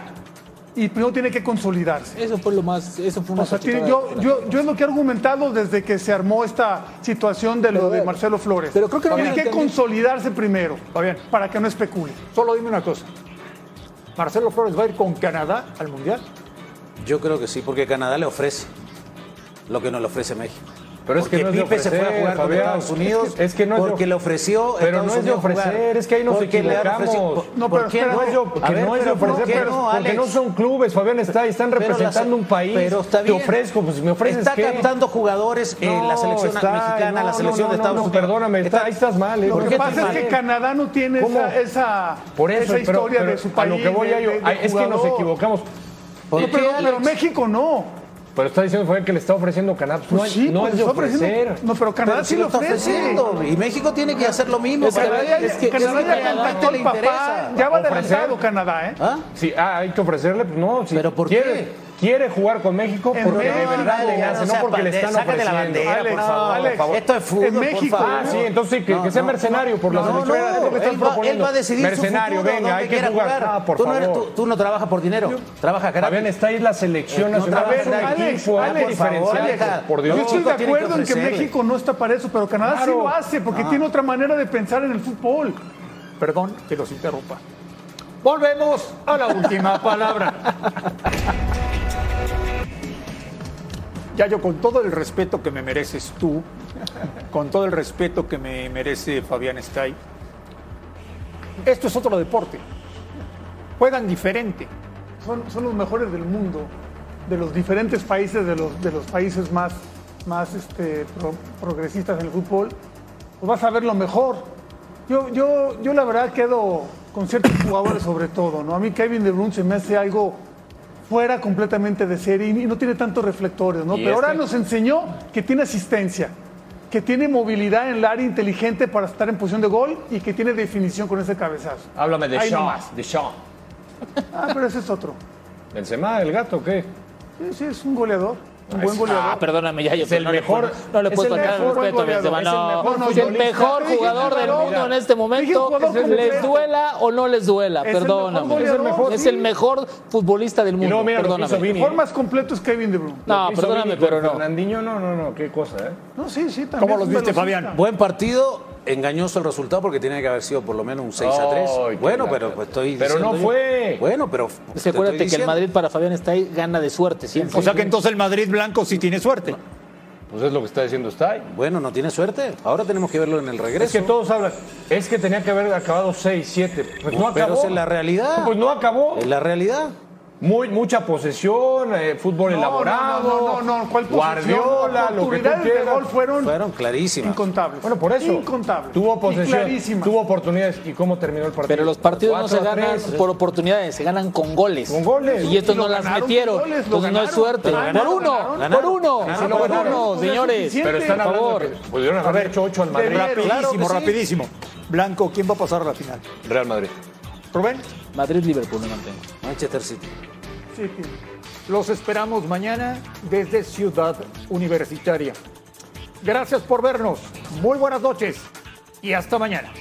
y primero tiene que consolidarse. eso fue lo más, eso fue una O sea, tiene- cachetada yo, yo, yo es lo que he argumentado desde que se armó esta situación de lo Pero, de Marcelo Flores. pero creo que no tiene que entendí. consolidarse primero, Está bien. para que no especule. Solo dime una cosa. ¿Marcelo Flores va a ir con Canadá al Mundial? Yo creo que sí, porque Canadá le ofrece lo que no le ofrece México. Pero es que Porque no Pipe se fue a jugar con Fabián. Estados Unidos Es que- es que no es de porque le ofreció Pero Estados no es de jugar. ofrecer, es que ahí nos Porque le han equivocamos. No, ¿Por pero qué no A que ver, no es de pero ¿por ofrecer, qué pero- no, porque Alex? no son clubes, Fabián, está, están Pero representando la- un país. Pero está bien. Te ofrezco, pues me ofreces Está qué? captando jugadores en la No, selección está- mexicana, no, la selección no, de Estados no, Unidos. perdóname, está- ahí estás mal, eh. Lo ¿Por que pasa es que? Canadá no tiene esa, historia de su a país. lo que voy a yo, es que nos equivocamos. Pero México no. Pero está diciendo Fabián que le está ofreciendo Canadá. Pues no hay- sí, no pues es de está ofreciendo- ofrecer. No, pero Canadá Pero sí sí lo ofrece. ofreciendo. Y México tiene que hacer lo mismo. Es que- Canadá ya, Es que- Canadá es que ya Canadá contactó al papá. Ya va Ofrecer. adelantado Canadá, ¿eh? ¿Ah? Sí, ah, hay que ofrecerle, pues no. Si ¿Pero por quiere, qué? Quiere jugar con México En porque de México, verdad le ya, nace, no no porque le están sácate la ofreciendo. bandera, Alex, por favor, Alex, por favor. Esto es fútbol, en México, por Ah, favor. sí, entonces sí, que, No, que sea no, mercenario por la no, selección. no, es lo que estás él va, proponiendo. él va a decidir Mercenario, su futuro, venga, hay que quiera jugar. Ah, por tú, no eres- favor. tú- tú no trabajas por dinero, trabajas gratis. Fabián, está ahí la selección No nacional. equipo, diferenciar. por favor, por Yo Dios. estoy de acuerdo en que. México no está para eso, pero Canadá sí lo hace porque Ah. tiene otra manera de pensar en el fútbol. Perdón que los interrumpa. Volvemos a la última palabra. Ya yo, con todo el respeto que me mereces tú, con todo el respeto que me merece Fabián Stay, esto es otro deporte. Juegan diferente. Son, son los mejores del mundo, de los diferentes países, de los, de los países más, más este, pro- progresistas en el fútbol. pues vas a ver lo mejor. Yo, yo, yo la verdad quedo con ciertos jugadores sobre todo, ¿no? A mí Kevin De Bruyne se me hace algo fuera completamente de serie y no tiene tantos reflectores, ¿no? Pero ahora nos enseñó que tiene asistencia, que tiene movilidad en el área inteligente para estar en posición de gol y que tiene definición con ese cabezazo. Háblame de Ahí Shaw. nomás. De Shaw. Ah, pero ese es otro. ¿Benzema, el gato, qué? Sí, sí, es un goleador, un buen goleador. Ah, perdóname, ya yo Es el no le mejor- puedo- no le puedo el faltar el respeto a Benzema. es el No, mejor es el mejor jugador del mundo en este momento. Les duela o no les duela, perdóname. Es el mejor futbolista del mundo, perdóname. El mejor más completo es Kevin De Bruyne. No, perdóname, pero no. Fernandinho, no, no, no, qué cosa, ¿eh? No, sí, sí, también. ¿Cómo los viste. Fabián? Buen partido, engañoso el resultado porque tenía que haber sido por lo menos un 6 a 3. Ay, qué bueno, pero pues estoy Pero no yo- fue. Bueno, pero Es te que estoy acuérdate que el. Madrid para Fabián está ahí, gana de suerte siempre. O sea que entonces el Madrid blanco sí tiene suerte. Pues es lo que está diciendo Stay. Bueno, no tiene suerte. Ahora tenemos que verlo en el regreso. Es que todos hablan. Es que tenía que haber acabado 6, 7. Pues no pero acabó. es la realidad. Pues no acabó. Es la realidad. Muy, mucha posesión, eh, fútbol No, elaborado. No, no, no, no. ¿Cuál posesión? Guardiola, lo que tú quieras. gol fueron Fueron clarísimas. incontables. Bueno, por eso. Incontables. Tuvo posesión, clarísimas. tuvo oportunidades. ¿Y cómo terminó el partido? Pero los partidos no se 4 a ganan 3. por oportunidades, se ganan con goles. Con goles. Y estos Y no las metieron. goles, Entonces no es suerte. Ganaron, Por uno, ganaron. por uno, Ganaron, por ganaron. uno, señores. Pero están Por hablando favor. pudieron haber hecho 8 al Madrid. Rapidísimo, rapidísimo. Blanco, ¿quién va a pasar a la final? Real Madrid. Rubén, Madrid-Liverpool me mantengo. Manchester City. Sí, sí. los esperamos mañana desde Ciudad Universitaria. Gracias por vernos. Muy buenas noches y hasta mañana.